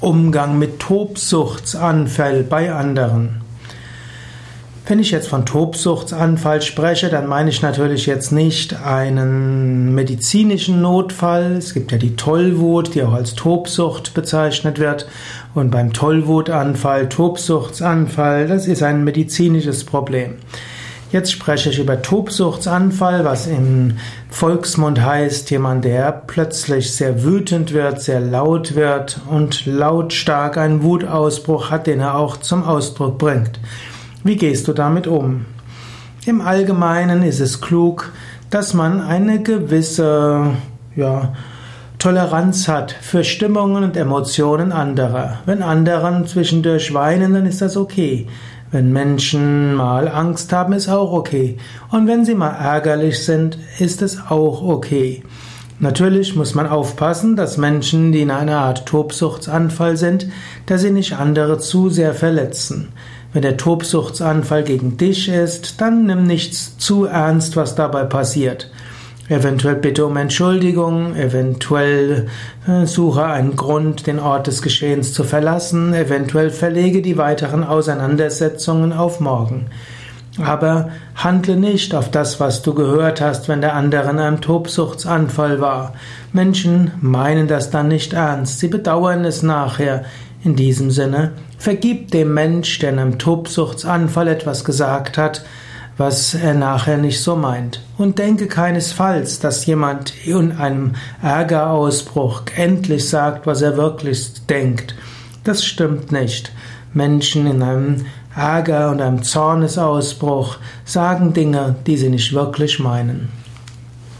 Umgang mit Tobsuchtsanfall bei anderen. Wenn ich jetzt von Tobsuchtsanfall spreche, dann meine ich natürlich jetzt nicht einen medizinischen Notfall. Es gibt ja die Tollwut, die auch als Tobsucht bezeichnet wird. Und beim Tollwutanfall, Tobsuchtsanfall, das ist ein medizinisches Problem. Jetzt spreche ich über Tobsuchtsanfall, was im Volksmund heißt, jemand, der plötzlich sehr wütend wird, sehr laut wird und lautstark einen Wutausbruch hat, den er auch zum Ausdruck bringt. Wie gehst du damit um? Im Allgemeinen ist es klug, dass man eine gewisse, ja, Toleranz hat für Stimmungen und Emotionen anderer. Wenn anderen zwischendurch weinen, dann ist das okay. Wenn Menschen mal Angst haben, ist auch okay. Und wenn sie mal ärgerlich sind, ist es auch okay. Natürlich muss man aufpassen, dass Menschen, die in einer Art Tobsuchtsanfall sind, dass sie nicht andere zu sehr verletzen. Wenn der Tobsuchtsanfall gegen dich ist, dann nimm nichts zu ernst, was dabei passiert. Eventuell bitte um Entschuldigung, eventuell äh, suche einen Grund, den Ort des Geschehens zu verlassen, eventuell verlege die weiteren Auseinandersetzungen auf morgen. Aber handle nicht auf das, was du gehört hast, wenn der andere in einem Tobsuchtsanfall war. Menschen meinen das dann nicht ernst, sie bedauern es nachher. In diesem Sinne, vergib dem Mensch, der in einem Tobsuchtsanfall etwas gesagt hat, was er nachher nicht so meint. Und denke keinesfalls, dass jemand in einem Ärgerausbruch endlich sagt, was er wirklich denkt. Das stimmt nicht. Menschen in einem Ärger und einem Zornesausbruch sagen Dinge, die sie nicht wirklich meinen.